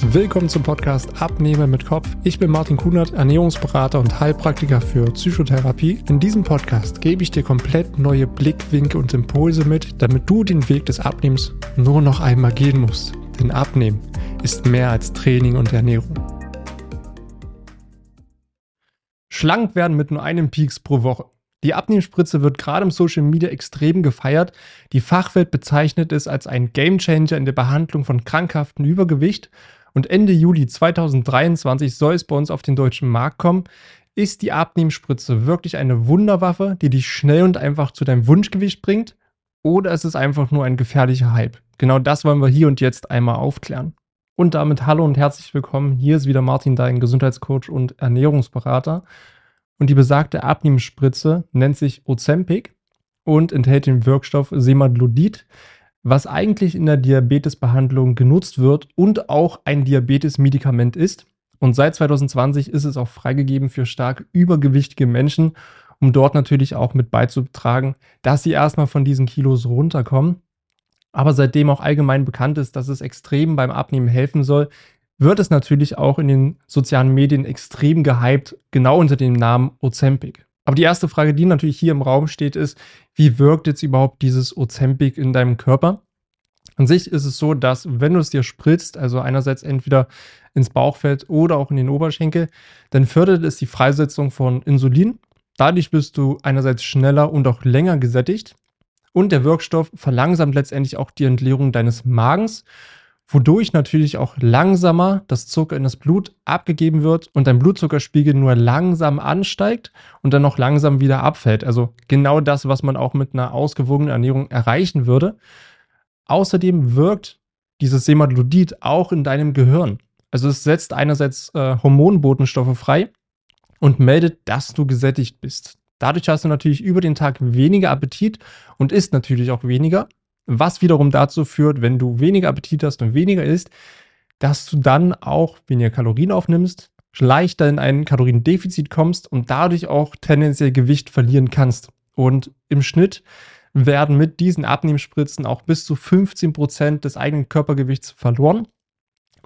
Willkommen zum Podcast Abnehmen mit Kopf. Ich bin Martin Kunert, Ernährungsberater und Heilpraktiker für Psychotherapie. In diesem Podcast gebe ich dir komplett neue Blickwinkel und Impulse mit, damit du den Weg des Abnehmens nur noch einmal gehen musst. Denn Abnehmen ist mehr als Training und Ernährung. Schlank werden mit nur einem Peaks pro Woche. Die Abnehmspritze wird gerade im Social Media extrem gefeiert. Die Fachwelt bezeichnet es als ein Gamechanger in der Behandlung von krankhaftem Übergewicht und Ende Juli 2023 soll es bei uns auf den deutschen Markt kommen. Ist die Abnehmspritze wirklich eine Wunderwaffe, die dich schnell und einfach zu deinem Wunschgewicht bringt? Oder ist es einfach nur ein gefährlicher Hype? Genau das wollen wir hier und jetzt einmal aufklären. Und damit hallo und herzlich willkommen. Hier ist wieder Martin, dein Gesundheitscoach und Ernährungsberater. Und die besagte Abnehmspritze nennt sich Ozempic und enthält den Wirkstoff Semaglutid was eigentlich in der Diabetesbehandlung genutzt wird und auch ein Diabetesmedikament ist. Und seit 2020 ist es auch freigegeben für stark übergewichtige Menschen, um dort natürlich auch mit beizutragen, dass sie erstmal von diesen Kilos runterkommen. Aber seitdem auch allgemein bekannt ist, dass es extrem beim Abnehmen helfen soll, wird es natürlich auch in den sozialen Medien extrem gehypt, genau unter dem Namen Ozempic. Aber die erste Frage, die natürlich hier im Raum steht, ist, wie wirkt jetzt überhaupt dieses Ozempic in deinem Körper? An sich ist es so, dass wenn du es dir spritzt, also einerseits entweder ins Bauchfett oder auch in den Oberschenkel, dann fördert es die Freisetzung von Insulin. Dadurch bist du einerseits schneller und auch länger gesättigt. Und der Wirkstoff verlangsamt letztendlich auch die Entleerung deines Magens wodurch natürlich auch langsamer das Zucker in das Blut abgegeben wird und dein Blutzuckerspiegel nur langsam ansteigt und dann noch langsam wieder abfällt. Also genau das, was man auch mit einer ausgewogenen Ernährung erreichen würde. Außerdem wirkt dieses Semaglutid auch in deinem Gehirn. Also es setzt einerseits äh, Hormonbotenstoffe frei und meldet, dass du gesättigt bist. Dadurch hast du natürlich über den Tag weniger Appetit und isst natürlich auch weniger was wiederum dazu führt, wenn du weniger Appetit hast und weniger isst, dass du dann auch weniger Kalorien aufnimmst, leichter in ein Kaloriendefizit kommst und dadurch auch tendenziell Gewicht verlieren kannst. Und im Schnitt werden mit diesen Abnehmspritzen auch bis zu 15 Prozent des eigenen Körpergewichts verloren.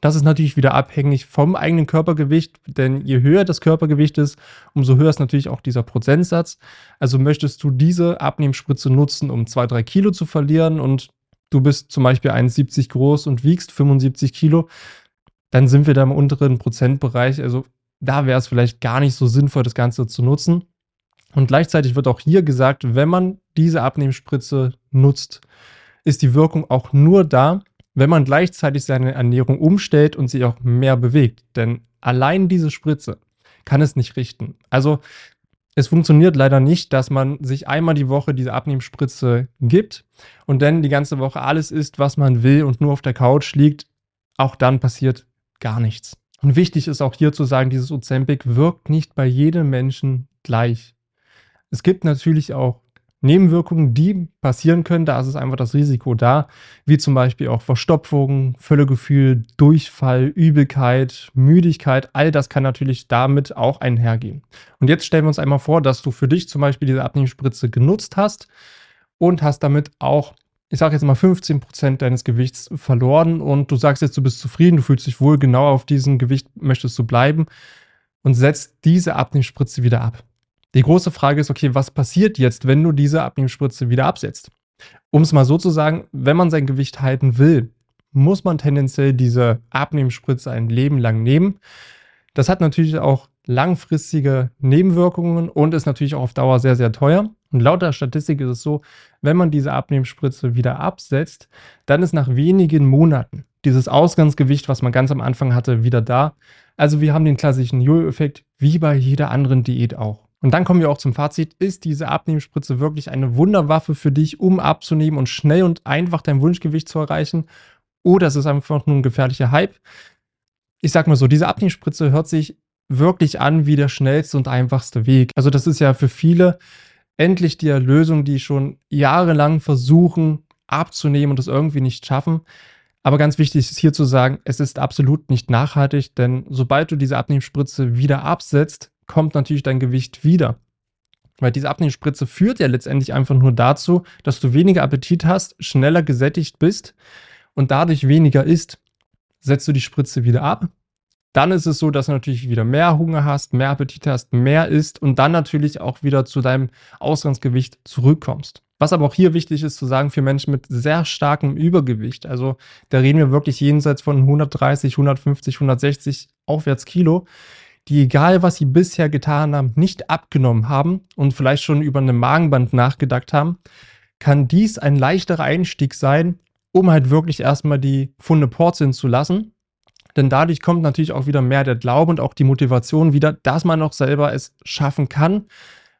Das ist natürlich wieder abhängig vom eigenen Körpergewicht, denn je höher das Körpergewicht ist, umso höher ist natürlich auch dieser Prozentsatz. Also möchtest du diese Abnehmspritze nutzen, um 2-3 Kilo zu verlieren und du bist zum Beispiel 1,70 groß und wiegst 75 Kilo, dann sind wir da im unteren Prozentbereich. Also da wäre es vielleicht gar nicht so sinnvoll, das Ganze zu nutzen. Und gleichzeitig wird auch hier gesagt, wenn man diese Abnehmspritze nutzt, ist die Wirkung auch nur da, wenn man gleichzeitig seine Ernährung umstellt und sich auch mehr bewegt. Denn allein diese Spritze kann es nicht richten. Also es funktioniert leider nicht, dass man sich einmal die Woche diese Abnehmspritze gibt und dann die ganze Woche alles isst, was man will und nur auf der Couch liegt. Auch dann passiert gar nichts. Und wichtig ist auch hier zu sagen, dieses Ozempic wirkt nicht bei jedem Menschen gleich. Es gibt natürlich auch Nebenwirkungen, die passieren können, da ist es einfach das Risiko da, wie zum Beispiel auch Verstopfung, Völlegefühl, Durchfall, Übelkeit, Müdigkeit, all das kann natürlich damit auch einhergehen. Und jetzt stellen wir uns einmal vor, dass du für dich zum Beispiel diese Abnehmspritze genutzt hast und hast damit auch, ich sage jetzt mal 15% deines Gewichts verloren und du sagst jetzt, du bist zufrieden, du fühlst dich wohl, genau auf diesem Gewicht möchtest du bleiben und setzt diese Abnehmspritze wieder ab. Die große Frage ist, okay, was passiert jetzt, wenn du diese Abnehmspritze wieder absetzt? Um es mal so zu sagen, wenn man sein Gewicht halten will, muss man tendenziell diese Abnehmspritze ein Leben lang nehmen. Das hat natürlich auch langfristige Nebenwirkungen und ist natürlich auch auf Dauer sehr, sehr teuer. Und laut der Statistik ist es so, wenn man diese Abnehmspritze wieder absetzt, dann ist nach wenigen Monaten dieses Ausgangsgewicht, was man ganz am Anfang hatte, wieder da. Also wir haben den klassischen Jojo-Effekt wie bei jeder anderen Diät auch. Und dann kommen wir auch zum Fazit. Ist diese Abnehmspritze wirklich eine Wunderwaffe für dich, um abzunehmen und schnell und einfach dein Wunschgewicht zu erreichen? Oder ist es einfach nur ein gefährlicher Hype? Ich sag mal so, diese Abnehmspritze hört sich wirklich an wie der schnellste und einfachste Weg. Also das ist ja für viele endlich die Lösung, die schon jahrelang versuchen abzunehmen und es irgendwie nicht schaffen. Aber ganz wichtig ist hier zu sagen, es ist absolut nicht nachhaltig, denn sobald du diese Abnehmspritze wieder absetzt, kommt natürlich dein Gewicht wieder. Weil diese Abnehmspritze führt ja letztendlich einfach nur dazu, dass du weniger Appetit hast, schneller gesättigt bist und dadurch weniger isst. setzt du die Spritze wieder ab. Dann ist es so, dass du natürlich wieder mehr Hunger hast, mehr Appetit hast, mehr isst und dann natürlich auch wieder zu deinem Ausgangsgewicht zurückkommst. Was aber auch hier wichtig ist zu sagen für Menschen mit sehr starkem Übergewicht, also da reden wir wirklich jenseits von 130, 150, 160 aufwärts Kilo, die egal was sie bisher getan haben, nicht abgenommen haben und vielleicht schon über eine Magenband nachgedacht haben, kann dies ein leichterer Einstieg sein, um halt wirklich erstmal die Funde porzeln zu lassen. Denn dadurch kommt natürlich auch wieder mehr der Glaube und auch die Motivation wieder, dass man auch selber es schaffen kann,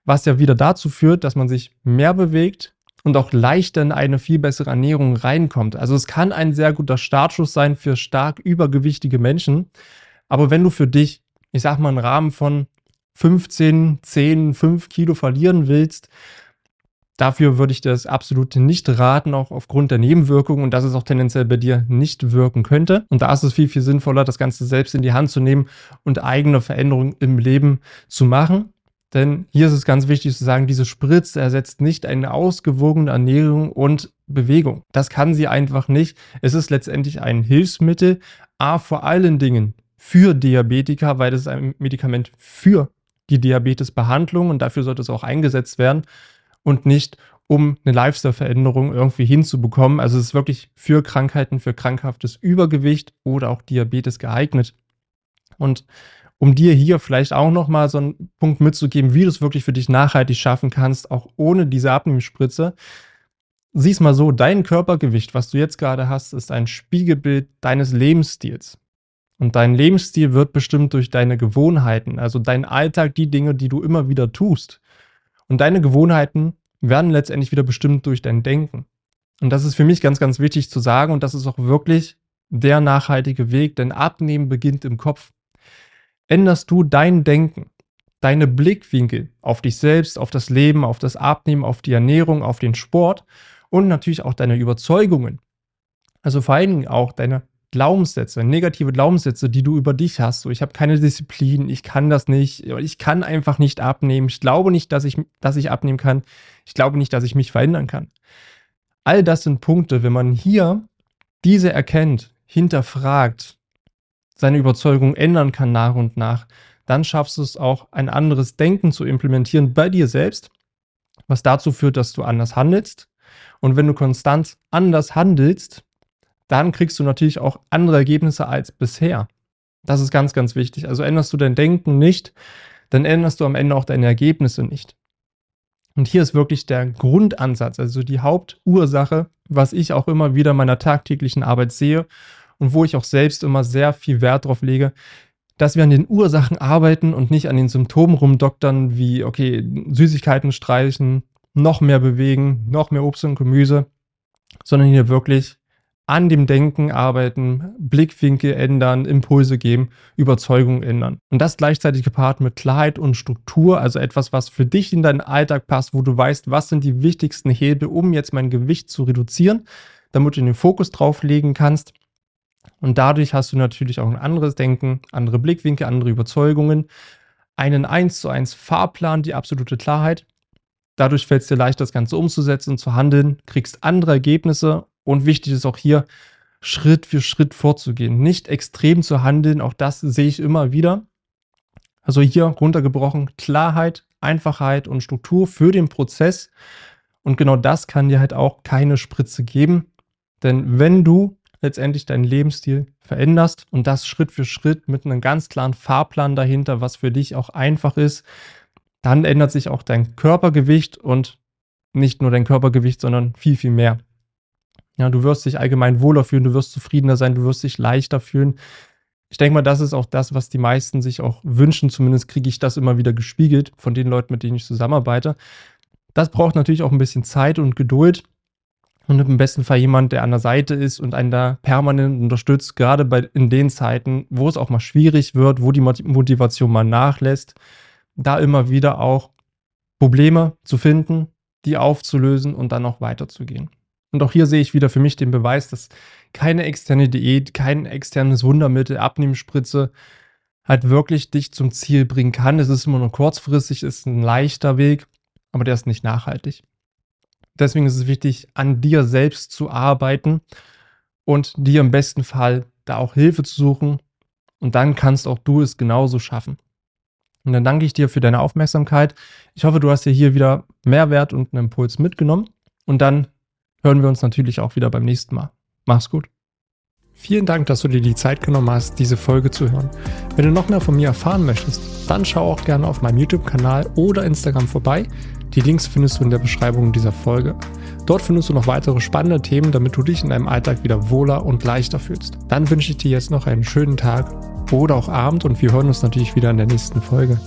was ja wieder dazu führt, dass man sich mehr bewegt und auch leichter in eine viel bessere Ernährung reinkommt. Also es kann ein sehr guter Startschuss sein für stark übergewichtige Menschen. Aber wenn du für dich, ich sag mal, einen Rahmen von 15, 10, 5 Kilo verlieren willst, Dafür würde ich das absolut nicht raten, auch aufgrund der Nebenwirkungen und dass es auch tendenziell bei dir nicht wirken könnte. Und da ist es viel, viel sinnvoller, das Ganze selbst in die Hand zu nehmen und eigene Veränderungen im Leben zu machen. Denn hier ist es ganz wichtig zu sagen, diese Spritze ersetzt nicht eine ausgewogene Ernährung und Bewegung. Das kann sie einfach nicht. Es ist letztendlich ein Hilfsmittel, a vor allen Dingen für Diabetiker, weil es ein Medikament für die Diabetesbehandlung und dafür sollte es auch eingesetzt werden und nicht um eine Lifestyle-Veränderung irgendwie hinzubekommen. Also es ist wirklich für Krankheiten, für krankhaftes Übergewicht oder auch Diabetes geeignet. Und um dir hier vielleicht auch nochmal so einen Punkt mitzugeben, wie du es wirklich für dich nachhaltig schaffen kannst, auch ohne diese Abnehmspritze. Sieh's mal so, dein Körpergewicht, was du jetzt gerade hast, ist ein Spiegelbild deines Lebensstils. Und dein Lebensstil wird bestimmt durch deine Gewohnheiten, also dein Alltag, die Dinge, die du immer wieder tust. Und deine Gewohnheiten werden letztendlich wieder bestimmt durch dein Denken. Und das ist für mich ganz, ganz wichtig zu sagen und das ist auch wirklich der nachhaltige Weg, denn Abnehmen beginnt im Kopf. Änderst du dein Denken, deine Blickwinkel auf dich selbst, auf das Leben, auf das Abnehmen, auf die Ernährung, auf den Sport und natürlich auch deine Überzeugungen. Also vor allen Dingen auch deine Glaubenssätze, negative Glaubenssätze, die du über dich hast. So, ich habe keine Disziplin, ich kann das nicht, ich kann einfach nicht abnehmen. Ich glaube nicht, dass ich, dass ich abnehmen kann. Ich glaube nicht, dass ich mich verändern kann. All das sind Punkte, wenn man hier diese erkennt, hinterfragt, seine Überzeugung ändern kann nach und nach, dann schaffst du es auch, ein anderes Denken zu implementieren bei dir selbst, was dazu führt, dass du anders handelst. Und wenn du konstant anders handelst, dann kriegst du natürlich auch andere Ergebnisse als bisher. Das ist ganz, ganz wichtig. Also änderst du dein Denken nicht, dann änderst du am Ende auch deine Ergebnisse nicht. Und hier ist wirklich der Grundansatz, also die Hauptursache, was ich auch immer wieder in meiner tagtäglichen Arbeit sehe und wo ich auch selbst immer sehr viel Wert drauf lege, dass wir an den Ursachen arbeiten und nicht an den Symptomen rumdoktern, wie, okay, Süßigkeiten streichen, noch mehr bewegen, noch mehr Obst und Gemüse, sondern hier wirklich an dem Denken arbeiten, Blickwinkel ändern, Impulse geben, Überzeugung ändern. Und das gleichzeitig gepaart mit Klarheit und Struktur, also etwas, was für dich in deinen Alltag passt, wo du weißt, was sind die wichtigsten Hebel, um jetzt mein Gewicht zu reduzieren, damit du den Fokus drauf legen kannst. Und dadurch hast du natürlich auch ein anderes Denken, andere Blickwinkel, andere Überzeugungen, einen 1 zu 1 Fahrplan, die absolute Klarheit. Dadurch fällt es dir leicht, das Ganze umzusetzen, zu handeln, kriegst andere Ergebnisse und wichtig ist auch hier, Schritt für Schritt vorzugehen, nicht extrem zu handeln. Auch das sehe ich immer wieder. Also hier runtergebrochen, Klarheit, Einfachheit und Struktur für den Prozess. Und genau das kann dir halt auch keine Spritze geben. Denn wenn du letztendlich deinen Lebensstil veränderst und das Schritt für Schritt mit einem ganz klaren Fahrplan dahinter, was für dich auch einfach ist, dann ändert sich auch dein Körpergewicht und nicht nur dein Körpergewicht, sondern viel, viel mehr. Ja, du wirst dich allgemein wohler fühlen, du wirst zufriedener sein, du wirst dich leichter fühlen. Ich denke mal, das ist auch das, was die meisten sich auch wünschen. Zumindest kriege ich das immer wieder gespiegelt von den Leuten, mit denen ich zusammenarbeite. Das braucht natürlich auch ein bisschen Zeit und Geduld. Und im besten Fall jemand, der an der Seite ist und einen da permanent unterstützt, gerade bei, in den Zeiten, wo es auch mal schwierig wird, wo die Motivation mal nachlässt, da immer wieder auch Probleme zu finden, die aufzulösen und dann auch weiterzugehen. Und auch hier sehe ich wieder für mich den Beweis, dass keine externe Diät, kein externes Wundermittel, Abnehmspritze halt wirklich dich zum Ziel bringen kann. Es ist immer nur kurzfristig, ist ein leichter Weg, aber der ist nicht nachhaltig. Deswegen ist es wichtig, an dir selbst zu arbeiten und dir im besten Fall da auch Hilfe zu suchen. Und dann kannst auch du es genauso schaffen. Und dann danke ich dir für deine Aufmerksamkeit. Ich hoffe, du hast dir hier wieder Mehrwert und einen Impuls mitgenommen. Und dann hören wir uns natürlich auch wieder beim nächsten Mal. Mach's gut. Vielen Dank, dass du dir die Zeit genommen hast, diese Folge zu hören. Wenn du noch mehr von mir erfahren möchtest, dann schau auch gerne auf meinem YouTube-Kanal oder Instagram vorbei. Die Links findest du in der Beschreibung dieser Folge. Dort findest du noch weitere spannende Themen, damit du dich in deinem Alltag wieder wohler und leichter fühlst. Dann wünsche ich dir jetzt noch einen schönen Tag oder auch Abend und wir hören uns natürlich wieder in der nächsten Folge.